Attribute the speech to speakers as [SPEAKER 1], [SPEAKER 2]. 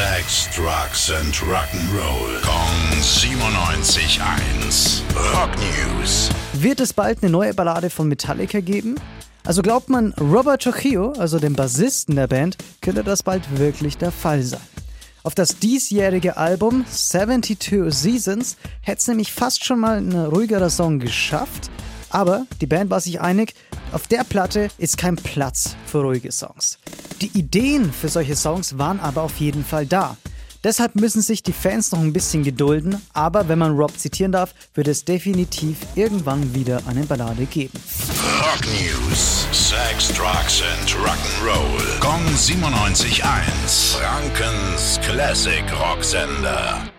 [SPEAKER 1] Sex, Drugs and Rock'n'Roll. Kong 97.1. Rock News.
[SPEAKER 2] Wird es bald eine neue Ballade von Metallica geben? Also glaubt man, Robert Trujillo, also dem Bassisten der Band, könnte das bald wirklich der Fall sein. Auf das diesjährige Album 72 Seasons hätte es nämlich fast schon mal ein ruhigerer Song geschafft, aber die Band war sich einig, auf der Platte ist kein Platz für ruhige Songs. Die Ideen für solche Songs waren aber auf jeden Fall da. Deshalb müssen sich die Fans noch ein bisschen gedulden, aber wenn man Rob zitieren darf, wird es definitiv irgendwann wieder eine Ballade geben.
[SPEAKER 1] Rock News. Sex, Drugs and Rock'n'Roll. Kong 97.1. Frankens Classic Rocksender.